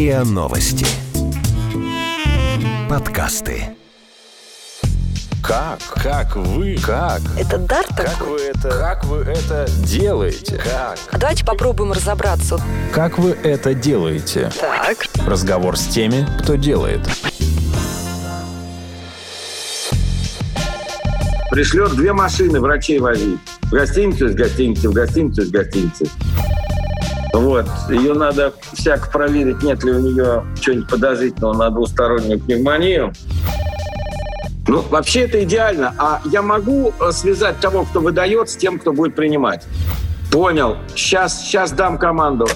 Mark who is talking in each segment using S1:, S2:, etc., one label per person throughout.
S1: РИА Новости. Подкасты.
S2: Как? Как вы? Как?
S3: Это дар
S2: Как
S3: такой?
S2: вы это? Как вы это делаете? Как?
S3: А давайте попробуем разобраться.
S2: Как вы это делаете?
S3: Так.
S2: Разговор с теми, кто делает.
S4: пришлет две машины врачей возить. В гостиницу из гостиницы, в гостиницу из гостиницы. Вот. Ее надо всяко проверить, нет ли у нее чего-нибудь подозрительного на двустороннюю пневмонию. Ну, вообще это идеально. А я могу э, связать того, кто выдает, с тем, кто будет принимать. Понял. Сейчас, сейчас дам команду.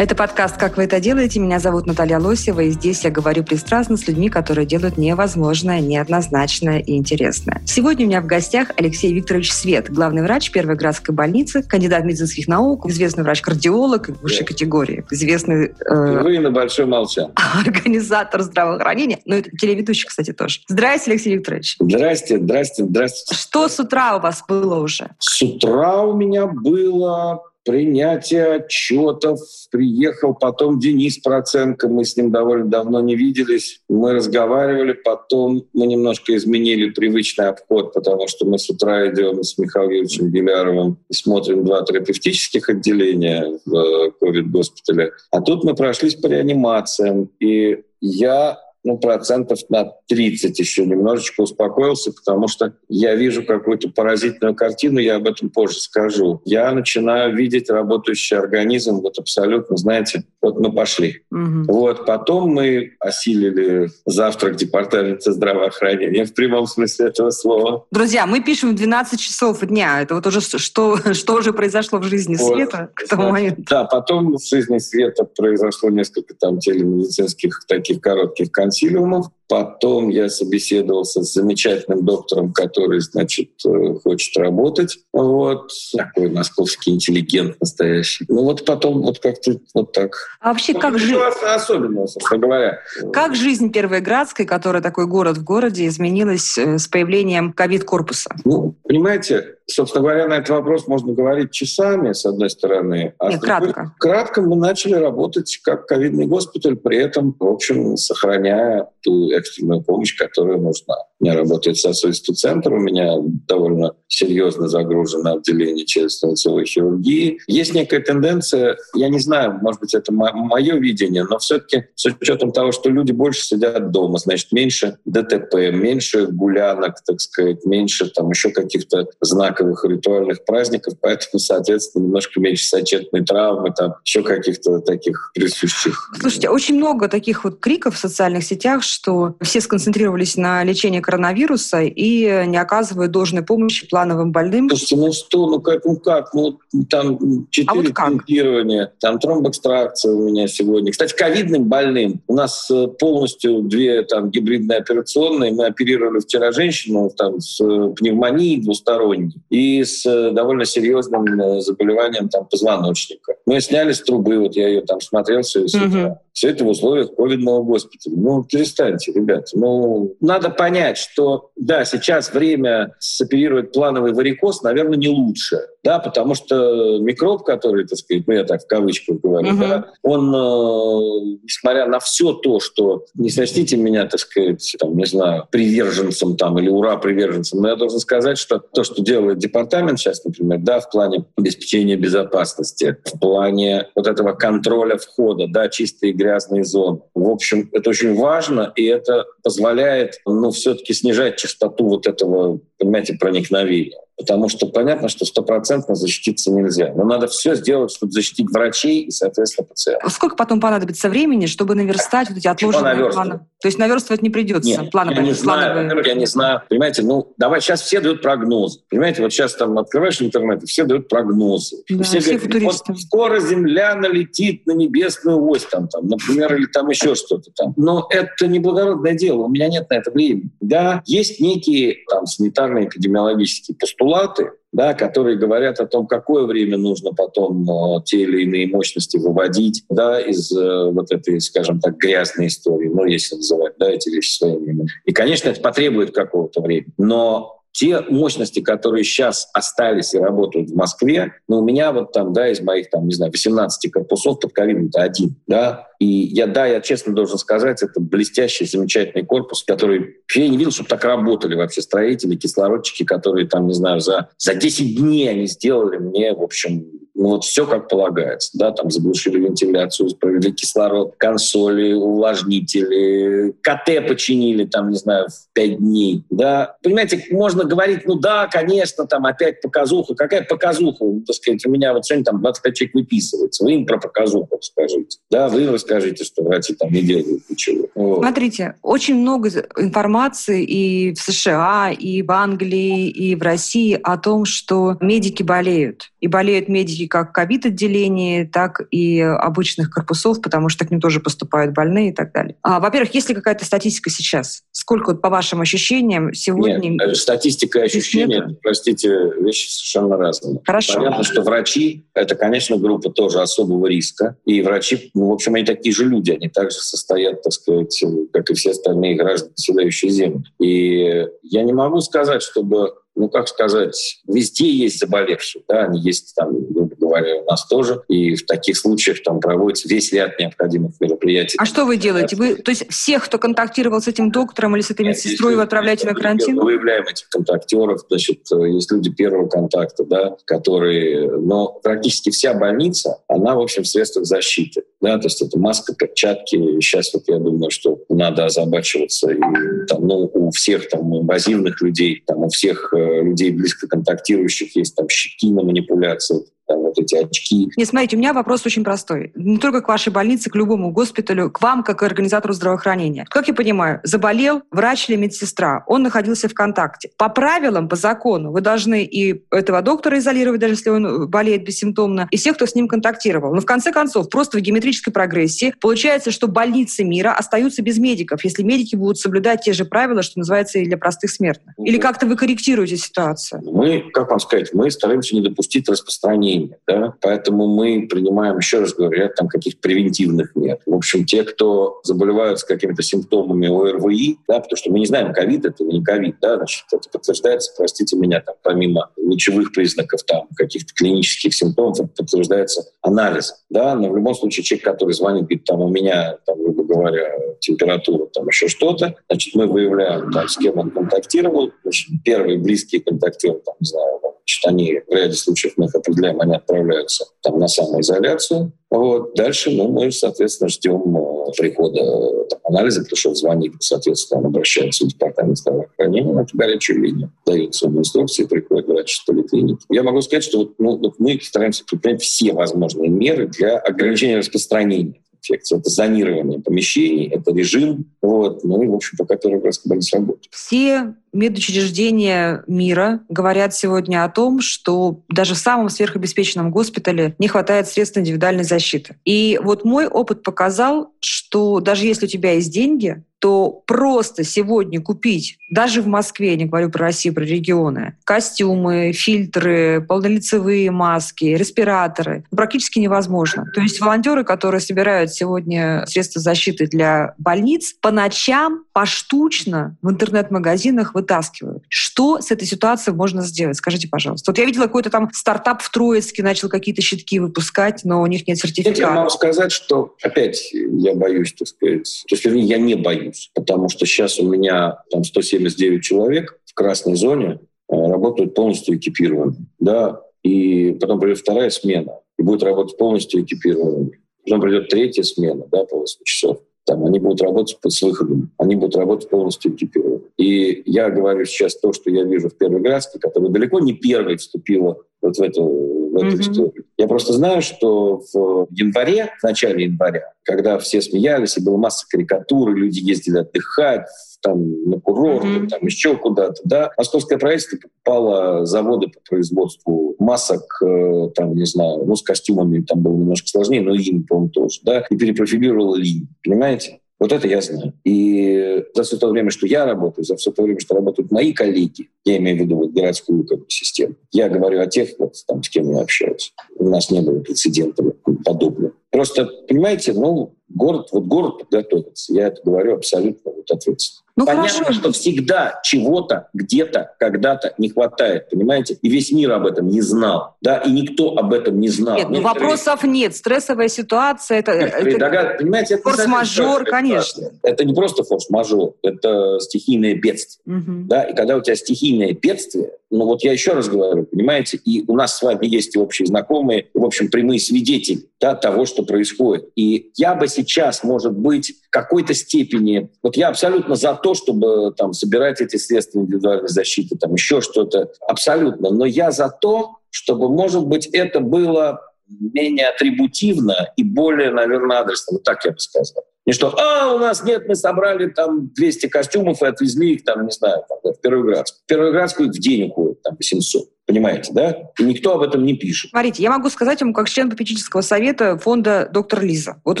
S5: Это подкаст «Как вы это делаете?». Меня зовут Наталья Лосева, и здесь я говорю пристрастно с людьми, которые делают невозможное, неоднозначное и интересное. Сегодня у меня в гостях Алексей Викторович Свет, главный врач Первой городской больницы, кандидат медицинских наук, известный врач-кардиолог высшей категории, известный э,
S4: Вы на большой молчан.
S5: организатор здравоохранения, ну и телеведущий, кстати, тоже. Здравствуйте, Алексей Викторович.
S4: Здрасте, здрасте, здрасте.
S5: Что с утра у вас было уже?
S4: С утра у меня было принятие отчетов. Приехал потом Денис Проценко. Мы с ним довольно давно не виделись. Мы разговаривали. Потом мы немножко изменили привычный обход, потому что мы с утра идем с Михаилом Юрьевичем Беляровым и смотрим два терапевтических отделения в ковид-госпитале. А тут мы прошлись по реанимациям. И я ну, процентов на 30 еще немножечко успокоился, потому что я вижу какую-то поразительную картину, я об этом позже скажу. Я начинаю видеть работающий организм, вот абсолютно, знаете, вот мы пошли.
S5: Мгм.
S4: Вот, потом мы осилили завтрак департамента здравоохранения в прямом смысле этого слова.
S5: Друзья, мы пишем в 12 часов дня. Это вот уже что, что уже произошло в жизни
S4: Вот.
S5: Света к тому моменту.
S4: Да, потом в жизни Света произошло несколько там телемедицинских таких коротких Brasil é uma Потом я собеседовался с замечательным доктором, который, значит, э, хочет работать. Вот. Такой московский интеллигент настоящий. Ну вот потом вот как-то вот так.
S5: А вообще, как,
S4: Ну,
S5: жи-
S4: ничего особенного, собственно говоря.
S5: как жизнь Первой Градской, которая такой город в городе, изменилась э, с появлением ковид-корпуса?
S4: Ну, понимаете, собственно говоря, на этот вопрос можно говорить часами, с одной стороны. А
S5: Нет,
S4: другой-
S5: кратко.
S4: Кратко мы начали работать как ковидный госпиталь, при этом, в общем, сохраняя ту экстренную помощь, которая нужна. У меня работает сосудистый центр, у меня довольно серьезно загружено отделение челюстно-лицевой хирургии. Есть некая тенденция, я не знаю, может быть, это мое видение, но все-таки с учетом того, что люди больше сидят дома, значит, меньше ДТП, меньше гулянок, так сказать, меньше там еще каких-то знаковых ритуальных праздников, поэтому, соответственно, немножко меньше сочетной травмы, там еще каких-то таких присущих.
S5: Слушайте, очень много таких вот криков в социальных сетях, что все сконцентрировались на лечении коронавируса и не оказывают должной помощи плановым больным.
S4: Слушайте, ну что, ну как, ну как, ну там четыре
S5: А вот
S4: там тромбэкстракция у меня сегодня. Кстати, ковидным больным у нас э, полностью две там гибридные операционные. Мы оперировали вчера женщину там с э, пневмонией двусторонней и с э, довольно серьезным заболеванием там позвоночника. Мы сняли с трубы, вот я ее там смотрел все,
S5: Мгм.
S4: все это в условиях ковидного госпиталя. Ну, перестаньте, ребята. Ну, надо понять, что, да, сейчас время соперировать плановый варикоз, наверное, не лучше. Да, потому что микроб, который, так сказать, ну, я так в кавычках говорю,
S5: Мгм.
S4: да, он, э, несмотря на все то, что, не сочтите меня, так сказать, там, не знаю, приверженцем там или ура приверженцем, но я должен сказать, что то, что делает департамент сейчас, например, да, в плане обеспечения безопасности, в плане вот этого контроля входа, да, чистые и грязные зоны. В общем, это очень важно, и это позволяет, ну, все-таки снижать частоту вот этого, понимаете, проникновения. Потому что понятно, что стопроцентно защититься нельзя. Но надо все сделать, чтобы защитить врачей и, соответственно, пациентов.
S5: Сколько потом понадобится времени, чтобы наверстать вот эти отложенные
S4: наверстывать?
S5: планы? То есть наверстывать не придется?
S4: Нет,
S5: плановые,
S4: я не знаю,
S5: плановые-
S4: я не знаю. Понимаете, ну, давай, сейчас все дают прогнозы. Понимаете, вот сейчас там открываешь интернет, и все дают прогнозы. И
S5: Да,
S4: все
S5: все
S4: говорят,
S5: футуристы.
S4: вот скоро Земля налетит на небесную ось, там, там, например, или там еще что-то там. Но это неблагородное дело, у меня нет на это времени. Да, есть некие там санитарные эпидемиологические постулаты, да, которые говорят о том, какое время нужно потом э, те или иные мощности выводить да, из э, вот этой, скажем так, грязной истории, ну, если называть да, эти вещи своими. И, конечно, это потребует какого-то времени. Но те мощности, которые сейчас остались и работают в Москве, ну, у меня вот там, да, из моих, там, не знаю, 18 корпусов под ковидом это один, да, и я, да, я честно должен сказать, это блестящий, замечательный корпус, который... Я не видел, чтобы так работали вообще строители, кислородчики, которые там, не знаю, за, за 10 дней они сделали мне, в общем, вот все как полагается, да, там заглушили вентиляцию, провели кислород, консоли, увлажнители, КТ починили там, не знаю, в 5 дней, да. Понимаете, можно говорить, ну да, конечно, там опять показуха. Какая показуха? Ну, так сказать, у меня вот сегодня там 25 человек выписывается. Вы им про показуху скажите. Да, вы расскажите, что врачи там не делают ничего.
S5: Вот. Смотрите, очень много информации и в США, и в Англии, и в России о том, что медики болеют. И болеют медики как ковид-отделении, так и обычных корпусов, потому что к ним тоже поступают больные и так далее. А, во-первых, есть ли какая-то статистика сейчас? Сколько, вот, по вашим ощущениям, сегодня...
S4: Нет, э, статистика и ощущения, это, простите, вещи совершенно разные.
S5: Хорошо.
S4: Понятно, что врачи — это, конечно, группа тоже особого риска. И врачи, ну, в общем, они такие же люди, они также состоят, так сказать, как и все остальные граждане, населяющие Землю. И я не могу сказать, чтобы ну, как сказать, везде есть заболевшие, да, они есть там, грубо говоря, у нас тоже, и в таких случаях там проводится весь ряд необходимых мероприятий.
S5: А что вы делаете? Вы, то есть всех, кто контактировал с этим доктором или с этой медсестрой, вы отправляете на карантин?
S4: Мы выявляем этих контактеров, значит, есть люди первого контакта, да, которые, но практически вся больница, она, в общем, в средствах защиты, да, то есть это маска, перчатки, сейчас вот я думаю, что надо озабачиваться, и там, ну, у всех там инвазивных людей, там, у всех э, людей, близко контактирующих, есть там щеки на манипуляции, там вот эти очки.
S5: Не, смотрите, у меня вопрос очень простой. Не только к вашей больнице, к любому госпиталю, к вам, как к организатору здравоохранения. Как я понимаю, заболел врач или медсестра, он находился в контакте. По правилам, по закону, вы должны и этого доктора изолировать, даже если он болеет бессимптомно, и всех, кто с ним контактировал. Но в конце концов, просто в геометрической прогрессии получается, что больницы мира остаются без медиков, если медики будут соблюдать те же правила, что называется, и для простых смертных. Или как-то вы корректируете ситуацию?
S4: Мы, как вам сказать, мы стараемся не допустить распространения лечения. Да? Поэтому мы принимаем, еще раз говорю, ряд там каких-то превентивных мер. В общем, те, кто заболевают с какими-то симптомами ОРВИ, да, потому что мы не знаем, ковид это или не ковид, да, значит, это подтверждается, простите меня, там, помимо лучевых признаков, там, каких-то клинических симптомов, это подтверждается анализ. Да? Но в любом случае человек, который звонит, говорит, там, у меня, там, грубо говоря, температура, там еще что-то, значит, мы выявляем, там, с кем он контактировал, значит, первые близкие контактировали, там, не знаю, Значит, они в ряде случаев мы их определяем, они отправляются там на самоизоляцию. Вот. Дальше ну, мы, соответственно, ждем э, прихода там, анализа, потому что звонит, соответственно, он обращается в департамент здравоохранения на эту горячую линию, даются инструкции, приходит врач из поликлиники. Я могу сказать, что вот, ну, мы стараемся предпринять все возможные меры для ограничения распространения инфекции. Это зонирование помещений, это режим, вот, ну и, в общем, по которому как раз работает.
S5: Все медучреждения мира говорят сегодня о том, что даже в самом сверхобеспеченном госпитале не хватает средств индивидуальной защиты. И вот мой опыт показал, что даже если у тебя есть деньги, то просто сегодня купить, даже в Москве, я не говорю про Россию, про регионы, костюмы, фильтры, полнолицевые маски, респираторы практически невозможно. То есть волонтеры, которые собирают сегодня средства защиты для больниц, по ночам поштучно в интернет-магазинах вытаскивают. Что с этой ситуацией можно сделать? Скажите, пожалуйста. Вот я видела какой-то там стартап в Троицке, начал какие-то щитки выпускать, но у них нет сертификата.
S4: Я могу сказать, что опять я боюсь, так сказать, то есть, вернее, я не боюсь, потому что сейчас у меня там 179 человек в красной зоне э, работают полностью экипированными, да, и потом придет вторая смена, и будет работать полностью экипированными. Потом придет третья смена, да, по 8 часов там, они будут работать с выходом, они будут работать полностью экипированы. И я говорю сейчас то, что я вижу в Первой Градской, которая далеко не первой вступила вот в эту, в эту mm-hmm. историю. Я просто знаю, что в январе, в начале января, когда все смеялись, и была масса карикатур, и люди ездили отдыхать, там на курорты, mm-hmm. там еще куда-то, да. Московское правительство покупало заводы по производству масок, э, там, не знаю, ну, с костюмами там было немножко сложнее, но им, по-моему, тоже, да, и перепрофилировало линии, понимаете? Вот это я знаю. И за все то время, что я работаю, за все то время, что работают мои коллеги, я имею в виду вот городскую как бы, систему, я говорю о тех, вот, там, с кем я общаюсь. У нас не было прецедентов подобных. Просто, понимаете, ну, город, вот город подготовится. Я это говорю абсолютно вот ответственно. Ну, Понятно, хорошо. что всегда чего-то, где-то, когда-то не хватает, понимаете? И весь мир об этом не знал, да, и никто об этом не знал.
S5: Нет, ну вопросов нет. Стрессовая ситуация, это,
S4: это догад... понимаете, это
S5: форс-мажор, конечно.
S4: Это не просто форс-мажор, это стихийное бедствие, угу. да, и когда у тебя стихийное бедствие, ну вот я еще раз говорю, понимаете, и у нас с вами есть общие знакомые, в общем, прямые свидетели да, того, что происходит. И я бы сейчас, может быть, в какой-то степени, вот я абсолютно за то, чтобы там собирать эти средства индивидуальной защиты, там еще что-то, абсолютно. Но я за то, чтобы, может быть, это было менее атрибутивно и более, наверное, адресно. Вот так я бы сказал. Не что, а, у нас нет, мы собрали там 200 костюмов и отвезли их там, не знаю, там, в Первоградск. В Первоградск в день уходит, там, 800. Понимаете, да? И никто об этом не пишет.
S5: Смотрите, я могу сказать вам, как член попечительского совета фонда «Доктор Лиза». Вот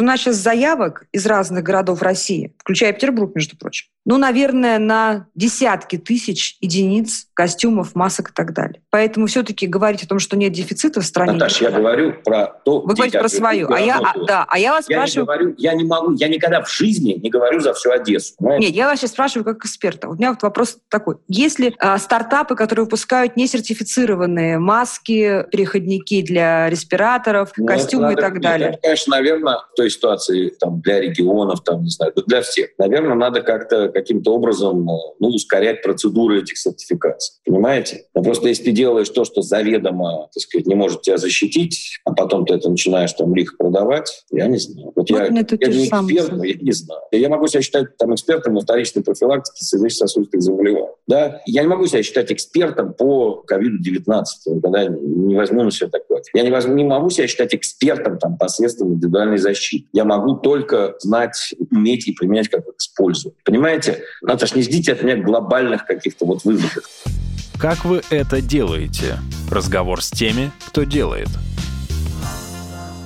S5: у нас сейчас заявок из разных городов России, включая Петербург, между прочим, ну, наверное, на десятки тысяч единиц костюмов, масок и так далее. Поэтому все-таки говорить о том, что нет дефицита в стране...
S4: Наташа, я говорю про то...
S5: Вы говорите про свою. А я, а, да, а я вас
S4: я
S5: спрашиваю...
S4: Не говорю, я не могу, я никогда в жизни не говорю за всю Одессу.
S5: Понимаете? Нет, я вас сейчас спрашиваю как эксперта. У меня вот вопрос такой. Если а, стартапы, которые выпускают несертифицированные маски, переходники для респираторов, ну, костюмы надо, и так далее?
S4: Это, конечно, наверное, в той ситуации там, для регионов, там, не знаю, для всех. Наверное, надо как-то каким-то образом ну, ускорять процедуры этих сертификаций. Понимаете? Но просто если ты делаешь то, что заведомо, так сказать, не может тебя защитить, а потом ты это начинаешь там лихо продавать, я не знаю. Вот, вот я, я не эксперт, но я не знаю. Я могу себя считать там экспертом на вторичной профилактике сердечно-сосудистых заболеваний. Да? Я не могу себя считать экспертом по COVID-19, когда не возьму на себя такое. Я не, возьму, не могу себя считать экспертом там, посредством индивидуальной защиты. Я могу только знать, уметь и применять, как использовать. Понимаете? Наташ, не ждите от меня глобальных каких-то вот выводов.
S2: Как вы это делаете? Разговор с теми, кто делает –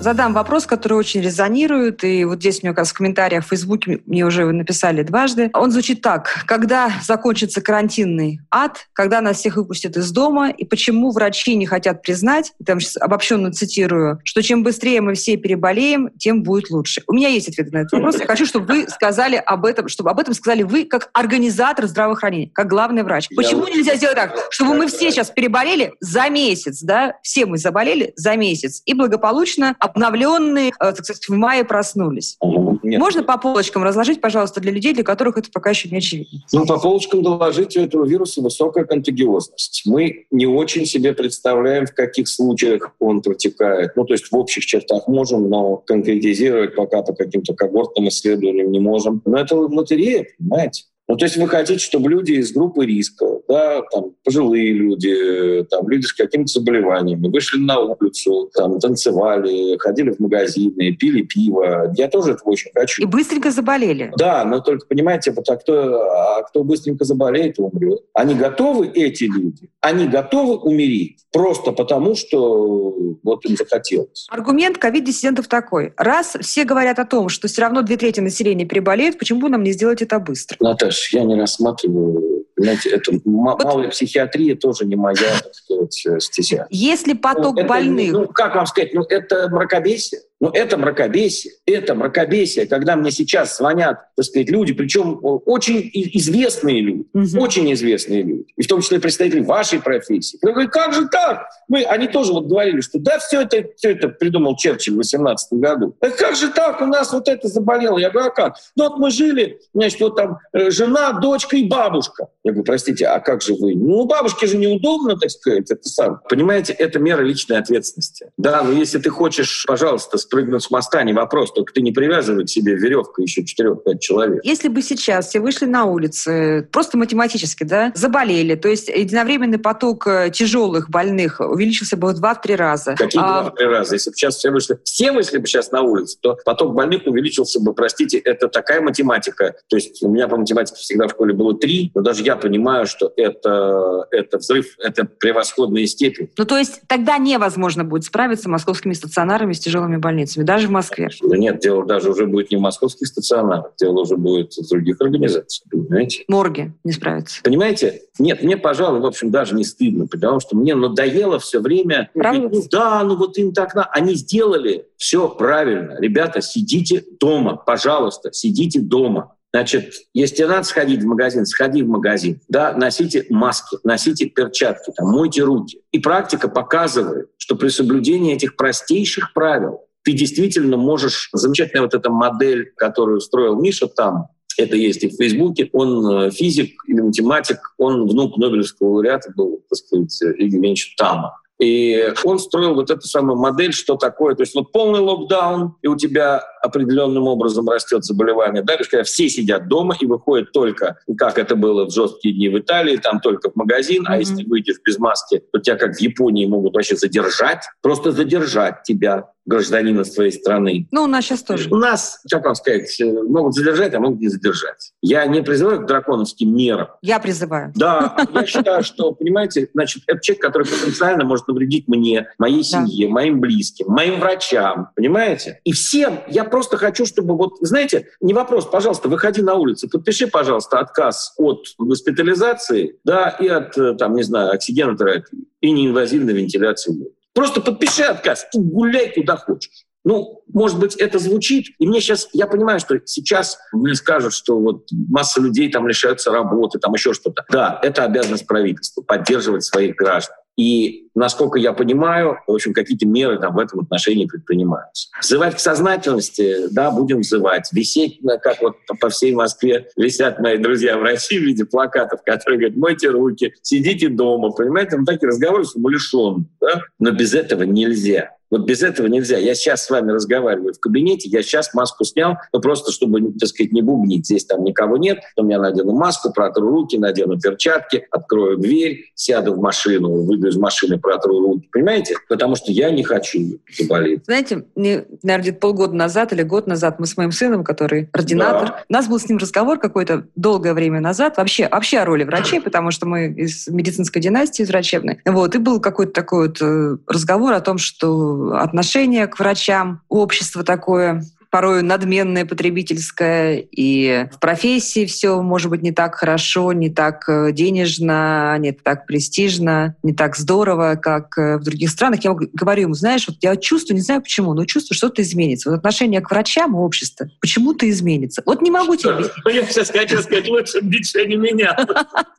S5: задам вопрос, который очень резонирует. И вот здесь у меня как в комментариях в Фейсбуке мне уже написали дважды. Он звучит так. Когда закончится карантинный ад, когда нас всех выпустят из дома, и почему врачи не хотят признать, там сейчас обобщенно цитирую, что чем быстрее мы все переболеем, тем будет лучше. У меня есть ответ на этот вопрос. Я хочу, чтобы вы сказали об этом, чтобы об этом сказали вы как организатор здравоохранения, как главный врач. Почему нельзя сделать так, чтобы мы все сейчас переболели за месяц, да, все мы заболели за месяц и благополучно обновленные, э, так сказать, в мае проснулись. Нет. Можно по полочкам разложить, пожалуйста, для людей, для которых это пока еще не очевидно?
S4: Ну, по полочкам доложить у этого вируса высокая контагиозность. Мы не очень себе представляем, в каких случаях он протекает. Ну, то есть в общих чертах можем, но конкретизировать пока по каким-то когортным исследованиям не можем. Но это лотерея, понимаете? Ну, то есть вы хотите, чтобы люди из группы риска, да, там, пожилые люди, там, люди с какими-то заболеваниями, вышли на улицу, там, танцевали, ходили в магазины, пили пиво. Я тоже этого очень хочу.
S5: И быстренько заболели.
S4: Да, но только, понимаете, вот, а, кто, а кто быстренько заболеет, умрет. Они готовы, эти люди, они готовы умереть просто потому, что вот им захотелось.
S5: Аргумент ковид-диссидентов такой. Раз все говорят о том, что все равно две трети населения переболеют, почему бы нам не сделать это быстро?
S4: Наташа, я не рассматриваю, знаете, это вот. малая психиатрия тоже не моя, так сказать, стезя.
S5: Если поток
S4: ну,
S5: больных...
S4: ну, как вам сказать, ну, это мракобесие. Но это мракобесие. Это мракобесие, когда мне сейчас звонят, так сказать, люди, причем очень известные люди, угу. очень известные люди, и в том числе представители вашей профессии. Я говорю, как же так? Мы, они тоже вот говорили, что да, все это, все это придумал Черчилль в 18 году. Да как же так? У нас вот это заболело. Я говорю, а как? Ну вот мы жили, значит, вот там э, жена, дочка и бабушка. Я говорю, простите, а как же вы? Ну, бабушке же неудобно, так сказать, это сам. Понимаете, это мера личной ответственности. Да, но если ты хочешь, пожалуйста, спрыгнуть с моста, не вопрос, только ты не привязывай к себе веревку еще 4-5 человек.
S5: Если бы сейчас все вышли на улицы, просто математически, да, заболели, то есть единовременный поток э, тяжелых больных увеличился бы в 2-3 раза.
S4: Какие а... 2-3 раза? Если бы сейчас все вышли, все вышли бы сейчас на улицу, то поток больных увеличился бы, простите, это такая математика. То есть у меня по математике всегда в школе было 3, но даже я понимаю, что это, это взрыв, это превосходная степень.
S5: Ну то есть тогда невозможно будет справиться с московскими стационарами с тяжелыми больными больницами, даже в Москве?
S4: Да нет, дело даже уже будет не в московских стационарах, дело уже будет в других организациях, понимаете?
S5: Морги не справятся.
S4: Понимаете? Нет, мне, пожалуй, в общем, даже не стыдно, потому что мне надоело все время...
S5: Правда?
S4: Ну да, ну вот им так... На... Они сделали все правильно. Ребята, сидите дома, пожалуйста, сидите дома. Значит, если тебе надо сходить в магазин, сходи в магазин. Да, носите маски, носите перчатки, там, мойте руки. И практика показывает, что при соблюдении этих простейших правил ты действительно можешь... Замечательная вот эта модель, которую строил Миша там, это есть и в Фейсбуке. Он э, физик или математик, он внук Нобелевского лауреата был, так сказать, Игорь Ильич Тама. И он строил вот эту самую модель, что такое. То есть вот полный локдаун, и у тебя определенным образом растет заболевание. Да, есть когда все сидят дома и выходят только, как это было в жесткие дни в Италии, там только в магазин, mm-hmm. а если выйдешь без маски, то тебя как в Японии могут вообще задержать, просто задержать тебя гражданина своей страны.
S5: Ну, у нас сейчас тоже.
S4: У нас, как вам сказать, могут задержать, а могут не задержать. Я не призываю к драконовским мерам.
S5: Я призываю.
S4: Да, я считаю, что, понимаете, значит, это человек, который потенциально может навредить мне, моей семье, моим близким, моим врачам, понимаете? И всем я просто хочу, чтобы вот, знаете, не вопрос, пожалуйста, выходи на улицу, подпиши, пожалуйста, отказ от госпитализации, да, и от, э, там, не знаю, оксигенотерапии и неинвазивной вентиляции. Просто подпиши отказ и гуляй куда хочешь. Ну, может быть, это звучит. И мне сейчас, я понимаю, что сейчас мне скажут, что вот масса людей там лишаются работы, там еще что-то. Да, это обязанность правительства поддерживать своих граждан. И, насколько я понимаю, в общем, какие-то меры там в этом отношении предпринимаются. Взывать к сознательности, да, будем взывать. Висеть, как вот по всей Москве висят мои друзья-врачи в виде плакатов, которые говорят, мойте руки, сидите дома, понимаете? Ну, такие разговоры с умалишенным, да? Но без этого нельзя. Вот без этого нельзя. Я сейчас с вами разговариваю в кабинете, я сейчас маску снял, ну просто чтобы, так сказать, не бубнить. Здесь там никого нет, у меня надену маску, протру руки, надену перчатки, открою дверь, сяду в машину, выйду из машины, протру руки. Понимаете? Потому что я не хочу заболеть.
S5: Знаете, мне, наверное, где-то полгода назад или год назад мы с моим сыном, который ординатор, да. у нас был с ним разговор какое-то долгое время назад, вообще, вообще о роли врачей, потому что мы из медицинской династии, из врачебной. Вот, и был какой-то такой вот э, разговор о том, что отношение к врачам, общество такое порой надменное, потребительское, и в профессии все может быть не так хорошо, не так э, денежно, не так престижно, не так здорово, как э, в других странах. Я говорю ему, знаешь, вот я чувствую, не знаю почему, но чувствую, что-то изменится. Вот отношение к врачам и обществу почему-то изменится. Вот не могу тебе объяснить.
S4: Я сейчас хочу сказать, лучше бить не меня.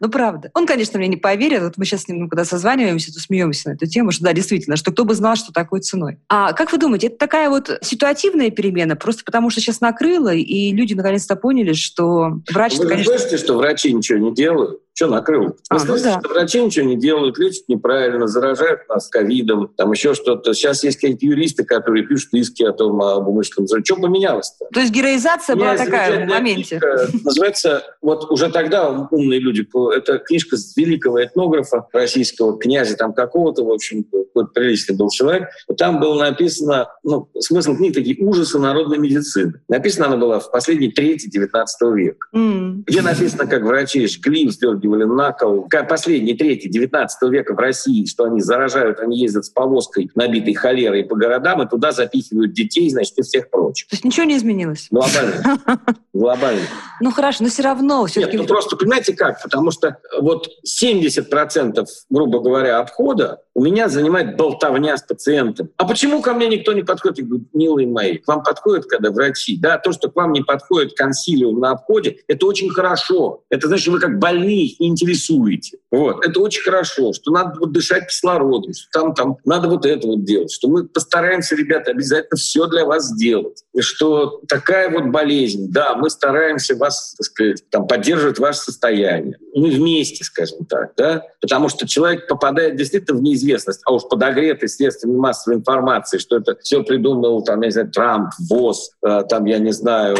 S5: Ну, правда. Он, конечно, мне не поверит. Вот мы сейчас с ним, когда созваниваемся, то смеемся на эту тему, что да, действительно, что кто бы знал, что такой ценой. А как вы думаете, это такая вот ситуативная перемена, просто потому что сейчас накрыло, и люди наконец-то поняли, что врач...
S4: Вы конечно... слышите, что врачи ничего не делают? Что накрыл? А, ну да. что врачи ничего не делают, лечат неправильно, заражают нас ковидом, там еще что-то. Сейчас есть какие-то юристы, которые пишут иски о том, об умышленном заражении. Что поменялось-то?
S5: То есть героизация была такая в моменте?
S4: Книжка, называется, вот уже тогда умные люди, это книжка с великого этнографа российского, князя там какого-то, в общем, какой-то приличный был человек. Там было написано, ну, смысл книги такие «Ужасы народной медицины». Написана она была в последней трети XIX века. Mm. Где написано, как врачи жгли, вздергивали запрыгивали на кол. Последний, третий, 19 века в России, что они заражают, они ездят с повозкой, набитой холерой по городам, и туда запихивают детей, значит, и всех прочих.
S5: То есть ничего не изменилось?
S4: Глобально. Глобально.
S5: Ну хорошо, но все равно.
S4: Нет, ну просто понимаете как? Потому что вот 70%, грубо говоря, обхода у меня занимает болтовня с пациентом. А почему ко мне никто не подходит? Я говорю, милые мои, к вам подходят, когда врачи. Да, то, что к вам не подходит консилиум на обходе, это очень хорошо. Это значит, вы как больные их не интересуете. Вот. Это очень хорошо, что надо вот дышать кислородом, что там, там надо вот это вот делать, что мы постараемся, ребята, обязательно все для вас сделать. И что такая вот болезнь, да, мы стараемся вас, так сказать, там, поддерживать ваше состояние. Мы вместе, скажем так, да, потому что человек попадает действительно в неизвестность неизвестность, а уж подогретый средствами массовой информации, что это все придумал, там, я не знаю, Трамп, ВОЗ, э, там, я не знаю,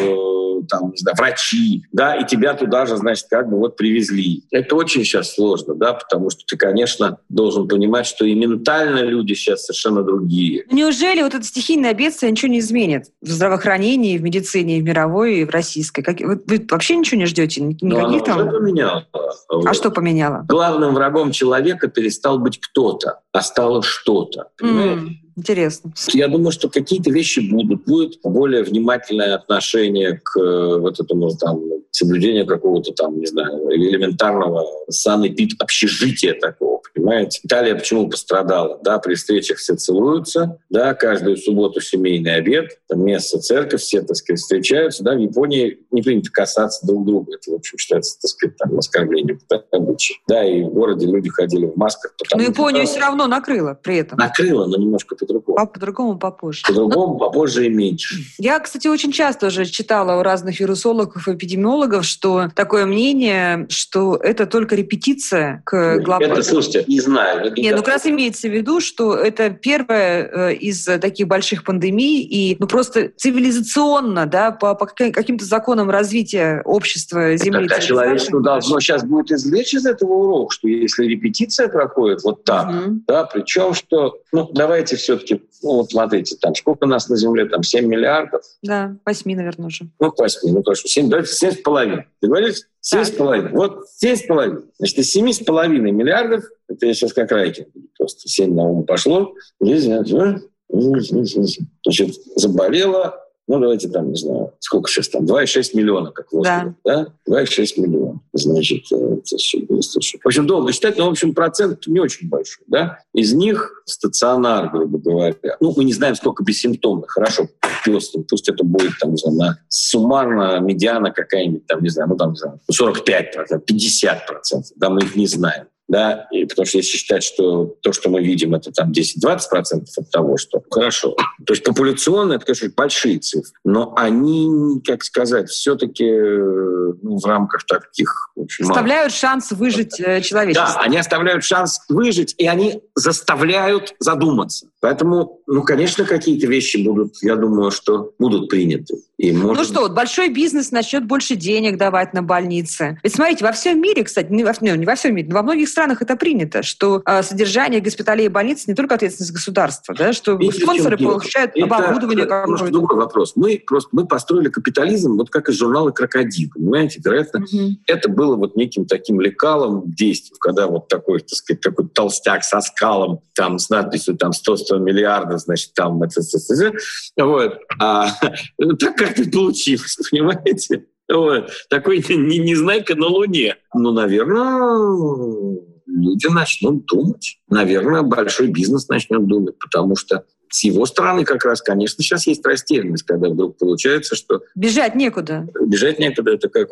S4: там, не знаю, врачи, да, и тебя туда же, значит, как бы вот привезли. Это очень сейчас сложно, да, потому что ты, конечно, должен понимать, что и ментально люди сейчас совершенно другие.
S5: Неужели вот это стихийное бедствие ничего не изменит в здравоохранении, в медицине, и в мировой, и в российской? Как, вы, вы вообще ничего не ждете?
S4: Никаких Но оно там? уже поменяло.
S5: А вот. что поменяло?
S4: Главным врагом человека перестал быть кто-то, а стало что-то.
S5: Mm. Интересно.
S4: Я думаю, что какие-то вещи будут. Будет более внимательное отношение к э, вот этому там соблюдению какого-то там, не знаю, элементарного санэпид общежития такого Понимаете? Италия почему пострадала? Да, при встречах все целуются, да, каждую субботу семейный обед, там место, церковь, все, так сказать, встречаются, да, в Японии не принято касаться друг друга. Это, в общем, считается, так сказать, там, оскорблением. Да, и в городе люди ходили в масках.
S5: Но Японию все равно накрыло при этом.
S4: Накрыло, но немножко по-другому.
S5: А по-другому попозже.
S4: По-другому попозже и меньше.
S5: Я, кстати, очень часто уже читала у разных вирусологов и эпидемиологов, что такое мнение, что это только репетиция к глобальному.
S4: Это, слушайте, не знаю.
S5: Нет, ну как раз имеется в виду, что это первая э, из таких больших пандемий, и ну просто цивилизационно, да, по, по каким-то законам развития общества Земли.
S4: Так, а человечество должно сейчас будет извлечь из этого урок, что если репетиция проходит вот так, угу. да, причем что, ну давайте все-таки, ну вот смотрите, там сколько нас на Земле, там 7 миллиардов?
S5: Да, 8, наверное, уже.
S4: Ну, 8, ну хорошо, 7, давайте 7 с половиной. Договорились? Семь с половиной. Вот семь с половиной. Значит, из семи с половиной миллиардов, это я сейчас как райкинг, просто семь на ум пошло, значит, заболело ну, давайте там, не знаю, сколько сейчас там, 2,6 миллиона, как в да. да? 2,6 миллиона. Значит, это В общем, долго считать, но, в общем, процент не очень большой, да? Из них стационар, грубо говоря, ну, мы не знаем, сколько бессимптомных, хорошо, пусть, пусть это будет, там, не знаю, на суммарно медиана какая-нибудь, там, не знаю, ну, там, не знаю, 45%, 50%, да, мы их не знаем да, и потому что если считать, что то, что мы видим, это там 10-20% от того, что хорошо. То есть популяционно это, конечно, большие цифры, но они, как сказать, все-таки ну, в рамках таких...
S5: Очень оставляют мало. шанс выжить э, человечеству.
S4: Да, они оставляют шанс выжить, и они заставляют задуматься. Поэтому, ну, конечно, какие-то вещи будут, я думаю, что будут приняты.
S5: И может... Ну что, вот большой бизнес начнет больше денег давать на больницы. Ведь смотрите, во всем мире, кстати, не во, не во всем мире, но во многих странах это принято, что э, содержание госпиталей и больниц не только ответственность государства, да, что Видите, спонсоры получают это, оборудование
S4: это какое-то. другой вопрос. Мы просто мы построили капитализм вот как из журнала «Крокодил», понимаете? Вероятно, угу. это было вот неким таким лекалом действий, когда вот такой, так сказать, такой толстяк со скалом, там, с надписью там 100 100 миллиардов, значит, там это, вот. А, так как это получилось, понимаете? Вот. Такой не, незнайка на Луне. Ну, наверное, люди начнут думать. Наверное, большой бизнес начнет думать, потому что с его стороны как раз, конечно, сейчас есть растерянность, когда вдруг получается, что...
S5: Бежать некуда.
S4: Бежать некуда. Это как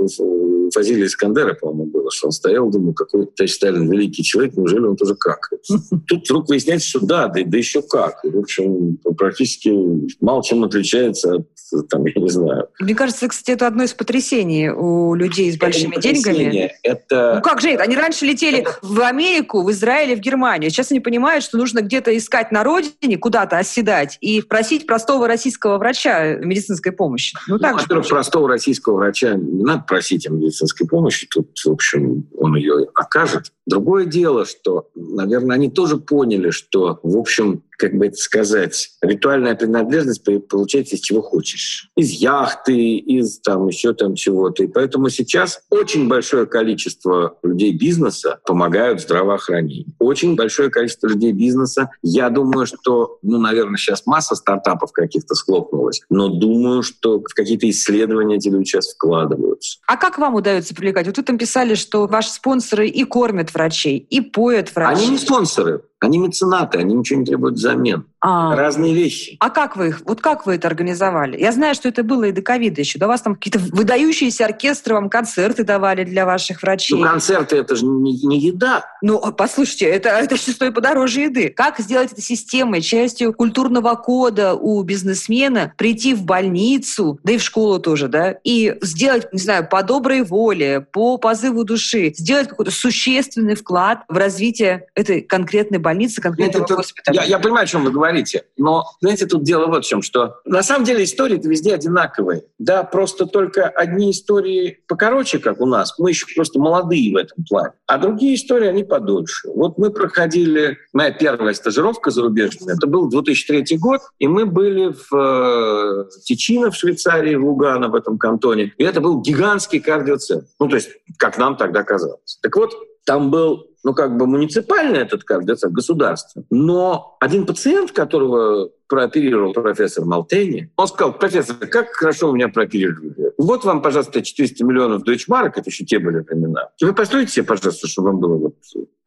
S4: Фазилия Искандера, по-моему, было, что он стоял, думал, какой товарищ Сталин великий человек, неужели он тоже как? Тут вдруг выясняется, что да, да, да еще как. И, в общем, практически мало чем отличается от там, я не знаю.
S5: Мне кажется, кстати, это одно из потрясений у людей с большими это деньгами.
S4: Это...
S5: Ну как же это? Они раньше летели это... в Америку, в Израиль в Германию. Сейчас они понимают, что нужно где-то искать на родине, куда-то оседать и просить простого российского врача медицинской помощи.
S4: Ну, так ну, во простого российского врача не надо просить о медицинской помощи. Тут, в общем, он ее окажет. Другое дело, что, наверное, они тоже поняли, что, в общем, как бы это сказать, ритуальная принадлежность получается из чего хочешь. Из яхты, из там еще там чего-то. И поэтому сейчас очень большое количество людей бизнеса помогают здравоохранению. Очень большое количество людей бизнеса. Я думаю, что, ну, наверное, сейчас масса стартапов каких-то схлопнулась, но думаю, что в какие-то исследования эти люди сейчас вкладываются.
S5: А как вам удается привлекать? Вот вы там писали, что спонсоры и кормят врачей, и поят врачей.
S4: Они не спонсоры. Они меценаты, они ничего не требуют взамен. А, Разные вещи.
S5: А как вы их, вот как вы это организовали? Я знаю, что это было и до ковида еще. У вас там какие-то выдающиеся оркестры вам концерты давали для ваших врачей.
S4: Ну, концерты это же не, не еда.
S5: Ну, а послушайте, это, это что стоит подороже еды. Как сделать это системой, частью культурного кода у бизнесмена, прийти в больницу, да и в школу тоже, да, и сделать, не знаю, по доброй воле, по позыву души, сделать какой-то существенный вклад в развитие этой конкретной больницы больницы, конкретного
S4: Нет, госпиталя. Я, я понимаю, о чем вы говорите, но, знаете, тут дело вот в чем, что на самом деле истории везде одинаковые. Да, просто только одни истории покороче, как у нас, мы еще просто молодые в этом плане, а другие истории, они подольше. Вот мы проходили, моя первая стажировка зарубежная, это был 2003 год, и мы были в э, Тичино в Швейцарии, в Лугано, в этом кантоне, и это был гигантский кардиоцентр. Ну, то есть, как нам тогда казалось. Так вот, там был ну, как бы муниципальный этот кардиоцентр, государство. Но один пациент, которого прооперировал профессор Малтени, он сказал, профессор, как хорошо вы меня прооперировали. Вот вам, пожалуйста, 400 миллионов дойчмарок, это еще те были времена. Вы построите себе, пожалуйста, чтобы вам было вот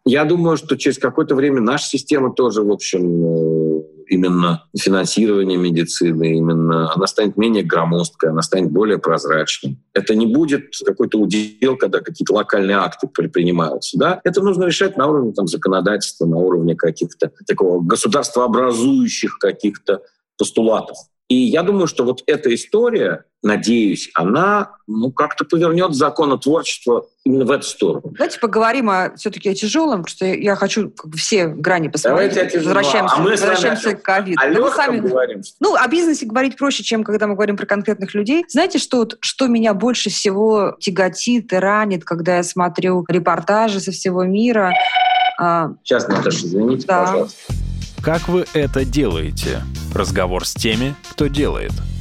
S4: Я думаю, что через какое-то время наша система тоже, в общем, э, именно финансирование медицины, именно она станет менее громоздкой, она станет более прозрачной. Это не будет какой-то удел, когда какие-то локальные акты принимаются. Да? Это нужно решать на уровне там, законодательства, на уровне каких-то такого государствообразующих каких-то постулатов. И я думаю, что вот эта история, надеюсь, она ну, как-то повернет законотворчество именно в эту сторону.
S5: Давайте поговорим о, все-таки о тяжелом, потому что я хочу как бы, все грани посмотреть. Давайте возвращаемся, а мы возвращаемся к ковиду.
S4: О да сами... говорим.
S5: Ну, о бизнесе говорить проще, чем когда мы говорим про конкретных людей. Знаете, что, что меня больше всего тяготит и ранит, когда я смотрю репортажи со всего мира?
S4: А, Сейчас, Наташа, извините, да. пожалуйста.
S2: Как вы это делаете? Разговор с теми, кто делает –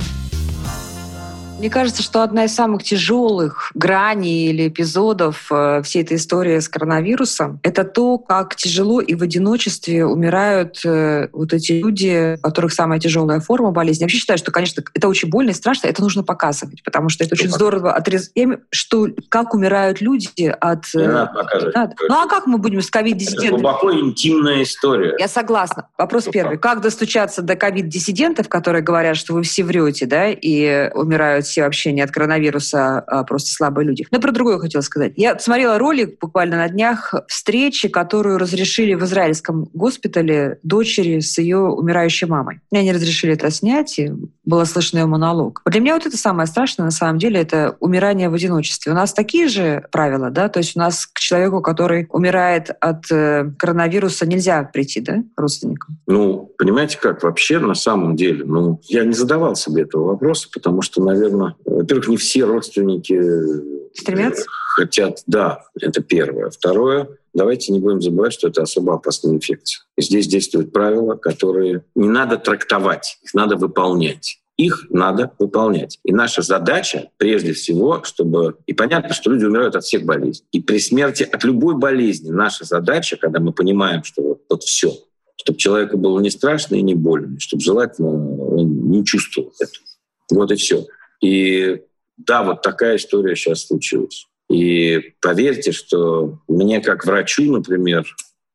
S5: мне кажется, что одна из самых тяжелых граней или эпизодов э, всей этой истории с коронавирусом — это то, как тяжело и в одиночестве умирают э, вот эти люди, у которых самая тяжелая форма болезни. Я вообще считаю, что, конечно, это очень больно и страшно, это нужно показывать, потому что это что очень показывать? здорово отрезать, что как умирают люди от...
S4: Не э, надо показывать. Надо.
S5: Ну а как мы будем с ковид-диссидентами?
S4: Это глубоко интимная история.
S5: Я согласна. Вопрос первый. Как достучаться до ковид-диссидентов, которые говорят, что вы все врете, да, и умирают все вообще не от коронавируса, а просто слабые люди. Но про другое хотела сказать. Я смотрела ролик буквально на днях встречи, которую разрешили в израильском госпитале дочери с ее умирающей мамой. Мне они разрешили это снять, и было слышно ее монолог. Для меня вот это самое страшное, на самом деле, это умирание в одиночестве. У нас такие же правила, да? То есть у нас к человеку, который умирает от э, коронавируса, нельзя прийти, да, родственникам?
S4: Ну, понимаете как, вообще на самом деле, ну, я не задавал себе этого вопроса, потому что, наверное, наверное, во-первых, не все родственники
S5: Стремятся?
S4: хотят. Да, это первое. Второе, давайте не будем забывать, что это особо опасная инфекция. Здесь действуют правила, которые не надо трактовать, их надо выполнять их надо выполнять. И наша задача, прежде всего, чтобы... И понятно, что люди умирают от всех болезней. И при смерти от любой болезни наша задача, когда мы понимаем, что вот, вот все, чтобы человеку было не страшно и не больно, чтобы желательно он не чувствовал это. Вот и все. И да, вот такая история сейчас случилась. И поверьте, что мне как врачу, например,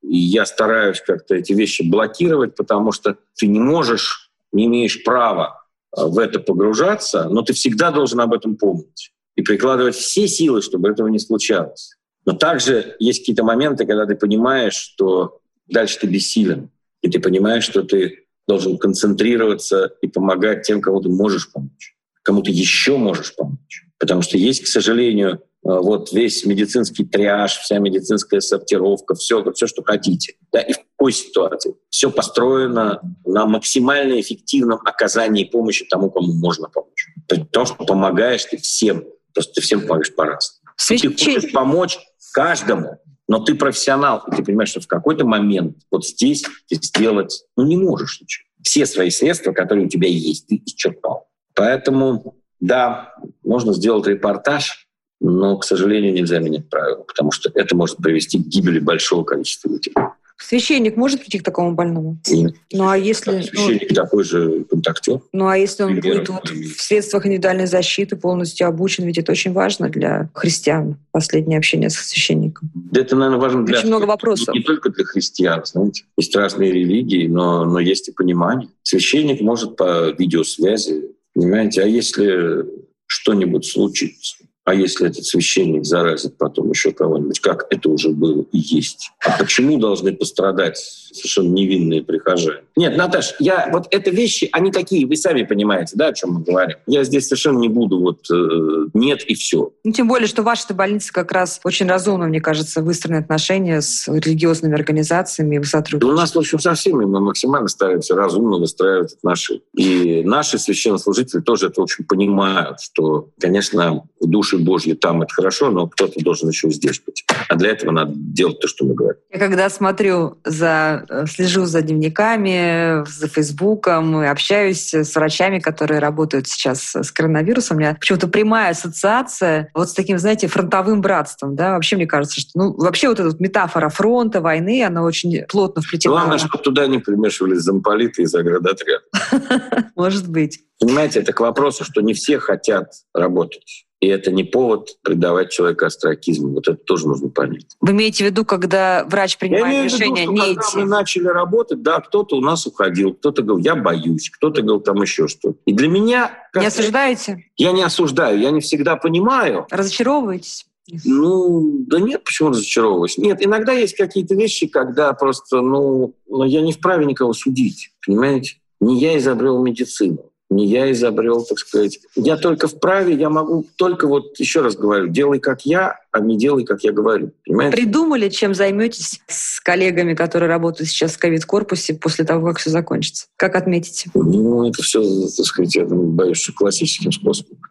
S4: я стараюсь как-то эти вещи блокировать, потому что ты не можешь, не имеешь права а, в это погружаться, но ты всегда должен об этом помнить и прикладывать все силы, чтобы этого не случалось. Но также есть какие-то моменты, когда ты понимаешь, что дальше ты бессилен, и ты понимаешь, что ты должен концентрироваться и помогать тем, кому ты можешь помочь кому-то еще можешь помочь. Потому что есть, к сожалению, э, вот весь медицинский триаж, вся медицинская сортировка, все, все, что хотите. Да, и в какой ситуации? Все построено на максимально эффективном оказании помощи тому, кому можно помочь. Потому что помогаешь ты всем, просто ты всем помогаешь по-разному. Ты хочешь помочь каждому, но ты профессионал, и ты понимаешь, что в какой-то момент вот здесь ты сделать ну, не можешь ничего. Все свои средства, которые у тебя есть, ты исчерпал. Поэтому, да, можно сделать репортаж, но, к сожалению, нельзя менять правила, потому что это может привести к гибели большого количества людей.
S5: Священник может прийти к такому больному?
S4: Нет.
S5: Ну а если...
S4: Ну, священник ну, такой же контактер.
S5: Ну а если он будет вот в средствах индивидуальной защиты полностью обучен, ведь это очень важно для христиан, последнее общение со священником.
S4: Это, наверное, важно для...
S5: Очень много вопросов.
S4: Не только для христиан, знаете. Есть разные религии, но, но есть и понимание. Священник может по видеосвязи Понимаете, а если что-нибудь случится? А если этот священник заразит потом еще кого-нибудь, как это уже было и есть? А почему должны пострадать совершенно невинные прихожане? Нет, Наташ, я, вот это вещи, они такие, вы сами понимаете, да, о чем мы говорим. Я здесь совершенно не буду вот э, нет и все.
S5: Ну, тем более, что ваша больница как раз очень разумно, мне кажется, выстроены отношения с религиозными организациями и
S4: Да у нас, в общем, со всеми мы максимально стараемся разумно выстраивать отношения. И наши священнослужители тоже это очень понимают, что, конечно, души Божьи там это хорошо, но кто-то должен еще здесь быть. А для этого надо делать то, что мы говорим.
S5: Я когда смотрю за, э, слежу за дневниками, за Фейсбуком, общаюсь с врачами, которые работают сейчас с коронавирусом, у меня почему-то прямая ассоциация вот с таким, знаете, фронтовым братством. Да? Вообще, мне кажется, что ну, вообще вот эта вот метафора фронта, войны, она очень плотно вплетена.
S4: Главное, чтобы туда не примешивались замполиты и заградотряд.
S5: Может быть.
S4: Понимаете, это к вопросу, что не все хотят работать. И это не повод предавать человека астракизму. Вот это тоже нужно понять.
S5: Вы имеете в виду, когда врач принимает решение
S4: виду,
S5: не
S4: когда
S5: идти?
S4: мы начали работать, да, кто-то у нас уходил, кто-то говорил, я боюсь, кто-то говорил там еще что-то. И для меня...
S5: Не осуждаете?
S4: Я не осуждаю, я не всегда понимаю.
S5: Разочаровываетесь?
S4: Ну, да нет, почему разочаровываюсь? Нет, иногда есть какие-то вещи, когда просто, ну, ну, я не вправе никого судить, понимаете? Не я изобрел медицину не я изобрел, так сказать. Я только вправе, я могу только вот, еще раз говорю, делай как я, а не делай, как я говорю. Понимаете?
S5: Придумали, чем займетесь с коллегами, которые работают сейчас в ковид-корпусе после того, как все закончится? Как отметите?
S4: Ну, это все, так сказать, я боюсь, что классическим способом.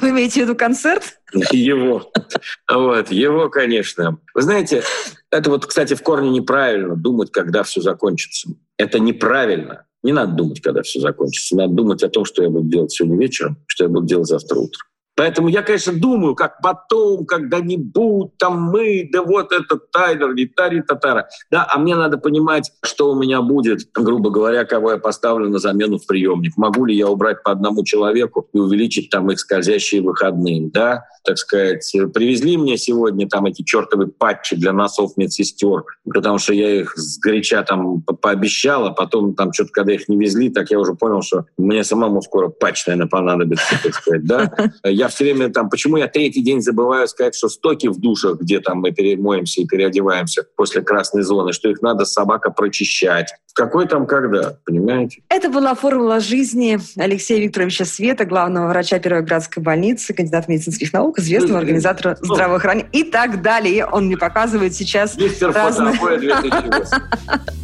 S5: Вы имеете в виду концерт?
S4: Его. Вот, его, конечно. Вы знаете, это вот, кстати, в корне неправильно думать, когда все закончится. Это неправильно. Не надо думать, когда все закончится. Надо думать о том, что я буду делать сегодня вечером, что я буду делать завтра утром. Поэтому я, конечно, думаю, как потом, когда-нибудь, там мы, да вот этот Тайлер, не тари татара. Да, а мне надо понимать, что у меня будет, грубо говоря, кого я поставлю на замену в приемник. Могу ли я убрать по одному человеку и увеличить там их скользящие выходные, да, так сказать. Привезли мне сегодня там эти чертовы патчи для носов медсестер, потому что я их сгоряча там пообещал, а потом там что-то, когда их не везли, так я уже понял, что мне самому скоро патч, наверное, понадобится, так сказать, да. Я все время там, почему я третий день забываю сказать, что стоки в душах, где там мы перемоемся и переодеваемся после красной зоны, что их надо собака прочищать. В какой там когда, понимаете?
S5: Это была формула жизни Алексея Викторовича Света, главного врача Первой городской больницы, кандидат медицинских наук, известного организатора ну, здравоохранения и так далее. Он мне показывает сейчас
S4: Мистер разные... 2008.